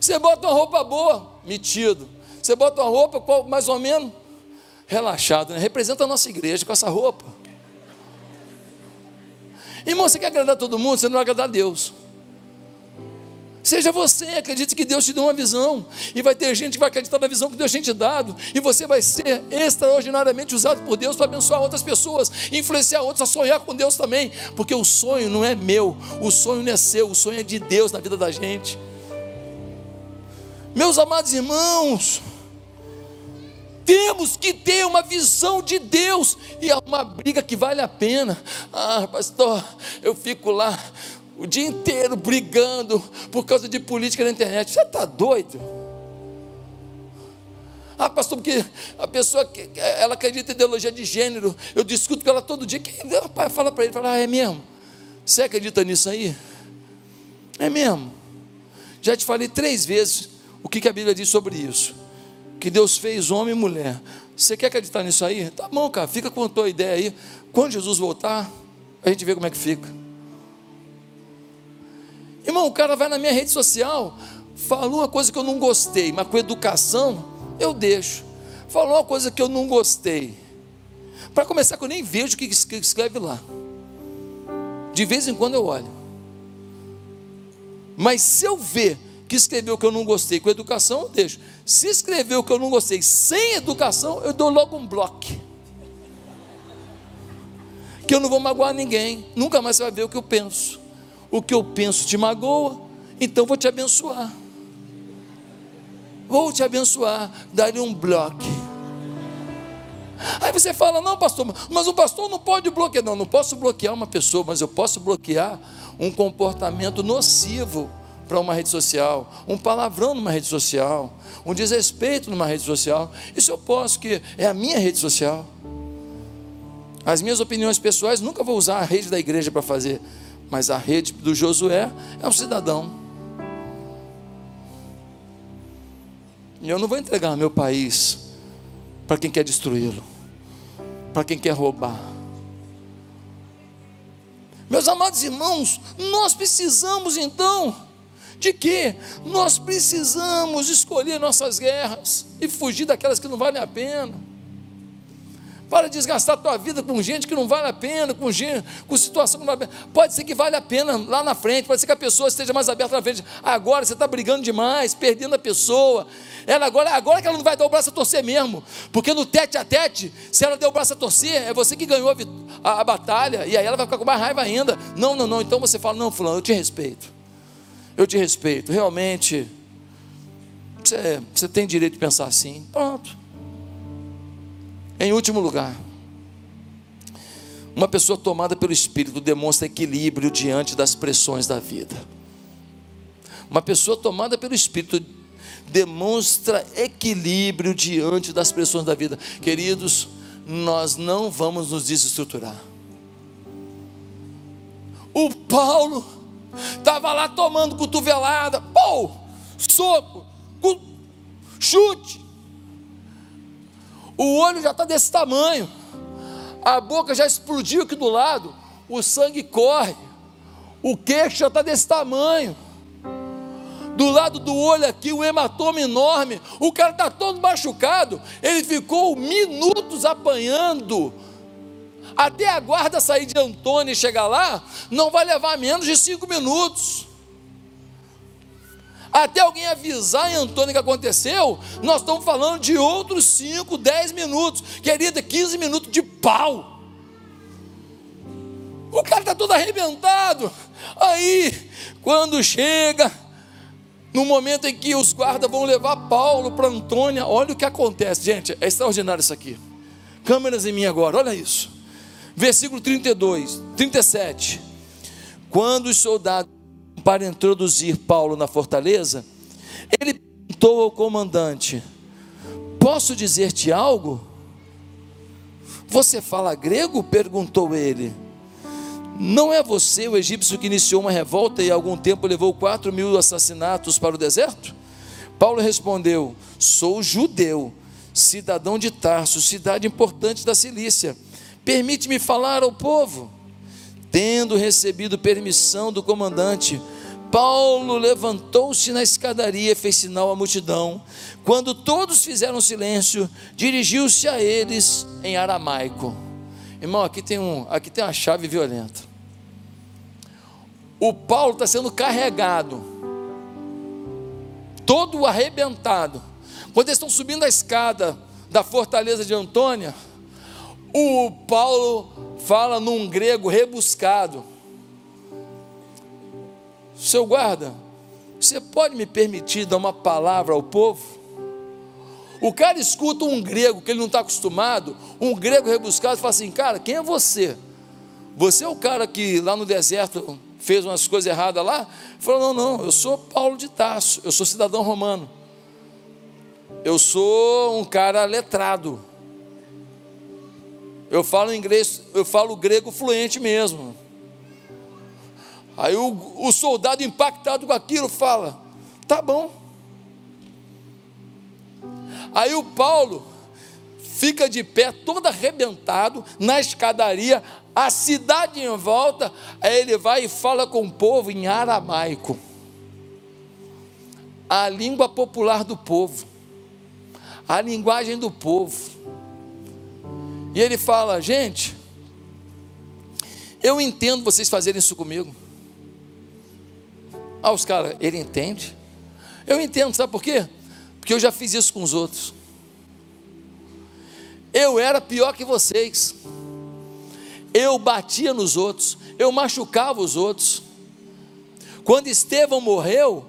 Você bota uma roupa boa, metido. Você bota uma roupa mais ou menos relaxado, né? representa a nossa igreja com essa roupa. Irmão, você quer agradar todo mundo, você não vai agradar a Deus. Seja você, acredite que Deus te deu uma visão. E vai ter gente que vai acreditar na visão que Deus tem te dado. E você vai ser extraordinariamente usado por Deus para abençoar outras pessoas, influenciar outros a sonhar com Deus também. Porque o sonho não é meu, o sonho não é seu, o sonho é de Deus na vida da gente. Meus amados irmãos, temos que ter uma visão de Deus e é uma briga que vale a pena. Ah, pastor, eu fico lá o dia inteiro brigando por causa de política na internet. Você está doido? Ah, pastor, porque a pessoa ela acredita em ideologia de gênero. Eu discuto com ela todo dia. Que, rapaz, fala para ele, fala, ah, é mesmo? Você acredita nisso aí? É mesmo. Já te falei três vezes o que, que a Bíblia diz sobre isso. Que Deus fez homem e mulher. Você quer acreditar nisso aí? Tá bom, cara, fica com a tua ideia aí. Quando Jesus voltar, a gente vê como é que fica. Irmão, o cara vai na minha rede social, falou uma coisa que eu não gostei, mas com educação eu deixo. Falou uma coisa que eu não gostei. Para começar, que eu nem vejo o que escreve lá. De vez em quando eu olho. Mas se eu ver que escreveu que eu não gostei com educação, eu deixo. Se escreveu que eu não gostei sem educação, eu dou logo um bloco. Que eu não vou magoar ninguém. Nunca mais você vai ver o que eu penso o que eu penso te magoa, então vou te abençoar. Vou te abençoar, dar-lhe um bloco. Aí você fala, não, pastor, mas o pastor não pode bloquear. Não, não posso bloquear uma pessoa, mas eu posso bloquear um comportamento nocivo para uma rede social, um palavrão numa rede social, um desrespeito numa rede social. Isso eu posso, que é a minha rede social. As minhas opiniões pessoais nunca vou usar a rede da igreja para fazer mas a rede do Josué é um cidadão. E eu não vou entregar meu país para quem quer destruí-lo, para quem quer roubar. Meus amados irmãos, nós precisamos então de que nós precisamos escolher nossas guerras e fugir daquelas que não valem a pena. Para desgastar a tua vida com gente que não vale a pena, com, gente, com situação que não vale a pena. Pode ser que vale a pena lá na frente, pode ser que a pessoa esteja mais aberta na frente. Agora você está brigando demais, perdendo a pessoa. Ela agora, agora que ela não vai dar o braço a torcer mesmo. Porque no tete a tete, se ela der o braço a torcer, é você que ganhou a, a, a batalha. E aí ela vai ficar com mais raiva ainda. Não, não, não. Então você fala, não, fulano, eu te respeito. Eu te respeito. Realmente, você, você tem direito de pensar assim. Pronto. Em último lugar, uma pessoa tomada pelo Espírito demonstra equilíbrio diante das pressões da vida. Uma pessoa tomada pelo Espírito demonstra equilíbrio diante das pressões da vida. Queridos, nós não vamos nos desestruturar. O Paulo estava lá tomando cotovelada, pô, soco, chute, o olho já está desse tamanho, a boca já explodiu aqui do lado, o sangue corre, o queixo já está desse tamanho. Do lado do olho aqui, um hematoma enorme. O cara está todo machucado. Ele ficou minutos apanhando. Até a guarda sair de Antônio e chegar lá, não vai levar menos de cinco minutos. Até alguém avisar em Antônio que aconteceu, nós estamos falando de outros 5, 10 minutos. Querida, 15 minutos de pau. O cara está todo arrebentado. Aí, quando chega, no momento em que os guardas vão levar Paulo para Antônia, olha o que acontece, gente, é extraordinário isso aqui. Câmeras em mim agora, olha isso. Versículo 32, 37. Quando os soldados para introduzir Paulo na fortaleza, ele perguntou ao comandante: Posso dizer-te algo? Você fala grego? perguntou ele. Não é você o egípcio que iniciou uma revolta e há algum tempo levou quatro mil assassinatos para o deserto? Paulo respondeu: Sou judeu, cidadão de Tarso, cidade importante da Cilícia. Permite-me falar ao povo. Tendo recebido permissão do comandante, Paulo levantou-se na escadaria e fez sinal à multidão. Quando todos fizeram silêncio, dirigiu-se a eles em aramaico. Irmão, aqui tem, um, aqui tem uma chave violenta. O Paulo está sendo carregado todo arrebentado. Quando eles estão subindo a escada da fortaleza de Antônia, o Paulo fala num grego rebuscado. Seu guarda, você pode me permitir dar uma palavra ao povo? O cara escuta um grego que ele não está acostumado, um grego rebuscado, e fala assim: Cara, quem é você? Você é o cara que lá no deserto fez umas coisas erradas lá? Ele falou: Não, não, eu sou Paulo de Tarso, eu sou cidadão romano. Eu sou um cara letrado. Eu falo inglês, eu falo grego fluente mesmo. Aí o, o soldado impactado com aquilo fala: Tá bom. Aí o Paulo fica de pé, todo arrebentado, na escadaria, a cidade em volta. Aí ele vai e fala com o povo em aramaico, a língua popular do povo, a linguagem do povo. E ele fala: gente, eu entendo vocês fazerem isso comigo. Ah, os caras, ele entende? Eu entendo, sabe por quê? Porque eu já fiz isso com os outros. Eu era pior que vocês. Eu batia nos outros, eu machucava os outros. Quando Estevão morreu,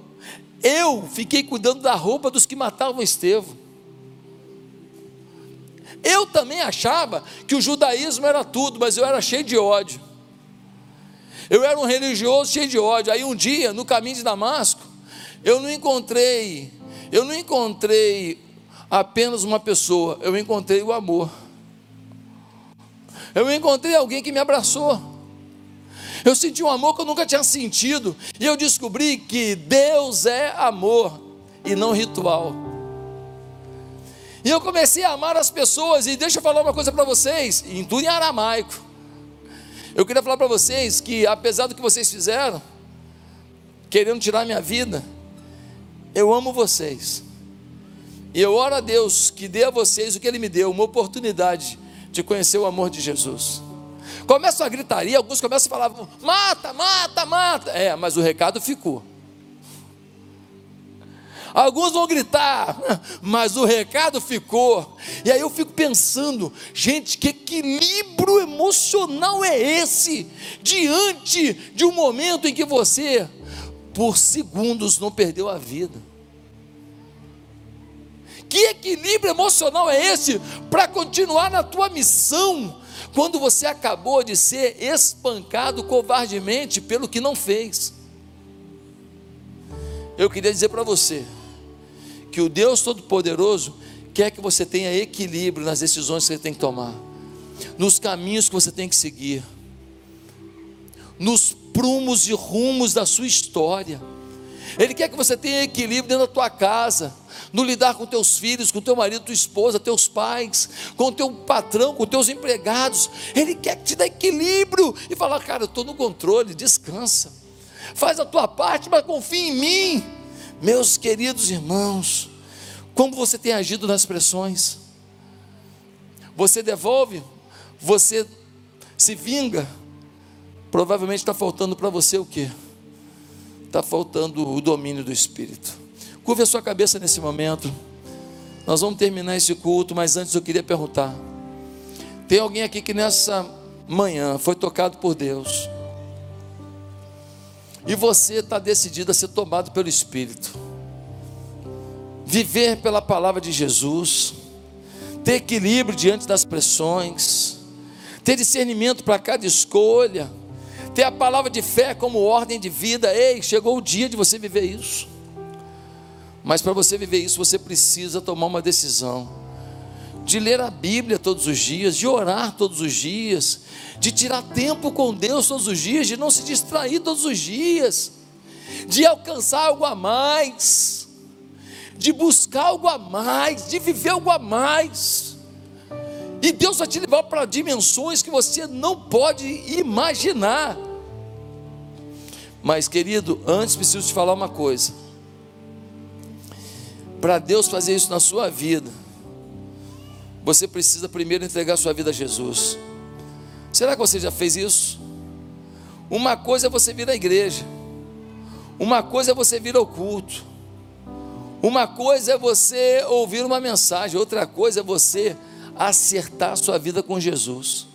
eu fiquei cuidando da roupa dos que matavam Estevão. Eu também achava que o judaísmo era tudo, mas eu era cheio de ódio. Eu era um religioso cheio de ódio. Aí um dia, no caminho de Damasco, eu não encontrei eu não encontrei apenas uma pessoa, eu encontrei o amor. Eu encontrei alguém que me abraçou. Eu senti um amor que eu nunca tinha sentido. E eu descobri que Deus é amor e não ritual. E eu comecei a amar as pessoas. E deixa eu falar uma coisa para vocês, em tudo em aramaico. Eu queria falar para vocês que, apesar do que vocês fizeram, querendo tirar minha vida, eu amo vocês. E eu oro a Deus que dê a vocês o que Ele me deu, uma oportunidade de conhecer o amor de Jesus. Começa a gritaria, alguns começam a falar: mata, mata, mata. É, mas o recado ficou. Alguns vão gritar, mas o recado ficou. E aí eu fico pensando, gente, que equilíbrio emocional é esse diante de um momento em que você por segundos não perdeu a vida. Que equilíbrio emocional é esse para continuar na tua missão quando você acabou de ser espancado covardemente pelo que não fez? Eu queria dizer para você que o Deus Todo-Poderoso quer que você tenha equilíbrio nas decisões que você tem que tomar, nos caminhos que você tem que seguir, nos prumos e rumos da sua história. Ele quer que você tenha equilíbrio dentro da tua casa, no lidar com teus filhos, com teu marido, tua esposa, teus pais, com teu patrão, com teus empregados. Ele quer que te dê equilíbrio e falar, cara, eu estou no controle, descansa. Faz a tua parte, mas confia em mim. Meus queridos irmãos, como você tem agido nas pressões? Você devolve? Você se vinga? Provavelmente está faltando para você o que? Está faltando o domínio do Espírito. Curve a sua cabeça nesse momento. Nós vamos terminar esse culto, mas antes eu queria perguntar: tem alguém aqui que nessa manhã foi tocado por Deus? E você está decidido a ser tomado pelo Espírito, viver pela palavra de Jesus, ter equilíbrio diante das pressões, ter discernimento para cada escolha, ter a palavra de fé como ordem de vida. Ei, chegou o dia de você viver isso. Mas para você viver isso, você precisa tomar uma decisão de ler a Bíblia todos os dias, de orar todos os dias, de tirar tempo com Deus todos os dias, de não se distrair todos os dias, de alcançar algo a mais, de buscar algo a mais, de viver algo a mais. E Deus vai te levar para dimensões que você não pode imaginar. Mas, querido, antes preciso te falar uma coisa. Para Deus fazer isso na sua vida, você precisa primeiro entregar sua vida a Jesus. Será que você já fez isso? Uma coisa é você vir à igreja, uma coisa é você vir ao culto, Uma coisa é você ouvir uma mensagem, outra coisa é você acertar sua vida com Jesus.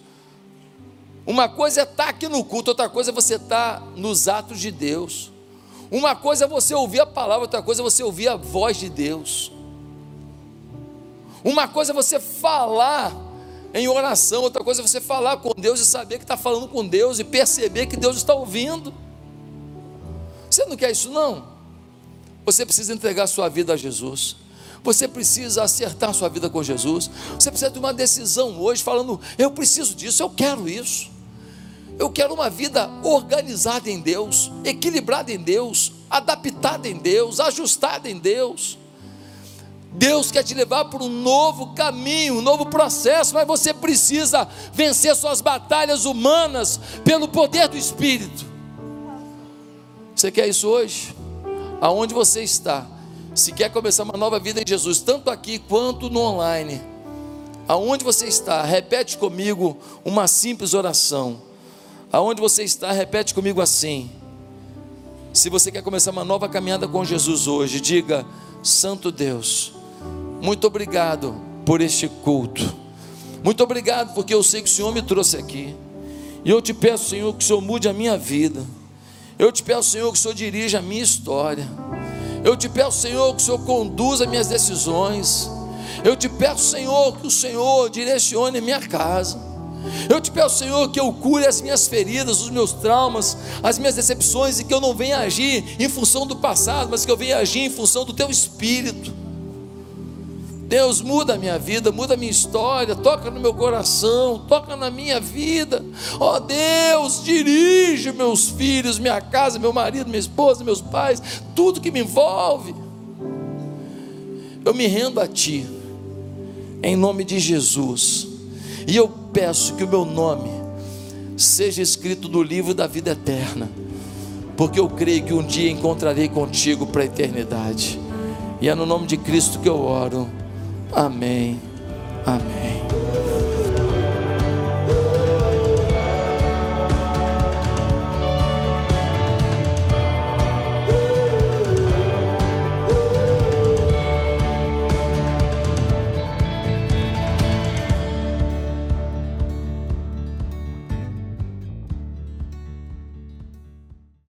Uma coisa é estar aqui no culto, outra coisa é você estar nos atos de Deus. Uma coisa é você ouvir a palavra, outra coisa é você ouvir a voz de Deus. Uma coisa é você falar em oração, outra coisa é você falar com Deus e saber que está falando com Deus e perceber que Deus está ouvindo. Você não quer isso, não? Você precisa entregar sua vida a Jesus. Você precisa acertar sua vida com Jesus. Você precisa de uma decisão hoje, falando: eu preciso disso, eu quero isso. Eu quero uma vida organizada em Deus, equilibrada em Deus, adaptada em Deus, ajustada em Deus. Deus quer te levar para um novo caminho, um novo processo, mas você precisa vencer suas batalhas humanas pelo poder do Espírito. Você quer isso hoje? Aonde você está? Se quer começar uma nova vida em Jesus, tanto aqui quanto no online, aonde você está, repete comigo uma simples oração. Aonde você está, repete comigo assim. Se você quer começar uma nova caminhada com Jesus hoje, diga: Santo Deus, muito obrigado por este culto. Muito obrigado porque eu sei que o Senhor me trouxe aqui. E eu te peço, Senhor, que o Senhor mude a minha vida. Eu te peço, Senhor, que o Senhor dirija a minha história. Eu te peço, Senhor, que o Senhor conduza minhas decisões. Eu te peço, Senhor, que o Senhor direcione a minha casa. Eu te peço, Senhor, que eu cure as minhas feridas, os meus traumas, as minhas decepções e que eu não venha agir em função do passado, mas que eu venha agir em função do teu espírito. Deus, muda a minha vida, muda a minha história, toca no meu coração, toca na minha vida. Ó oh, Deus, dirige meus filhos, minha casa, meu marido, minha esposa, meus pais, tudo que me envolve. Eu me rendo a Ti, em nome de Jesus. E eu peço que o meu nome seja escrito no livro da vida eterna, porque eu creio que um dia encontrarei contigo para a eternidade. E é no nome de Cristo que eu oro. Amém. Amém.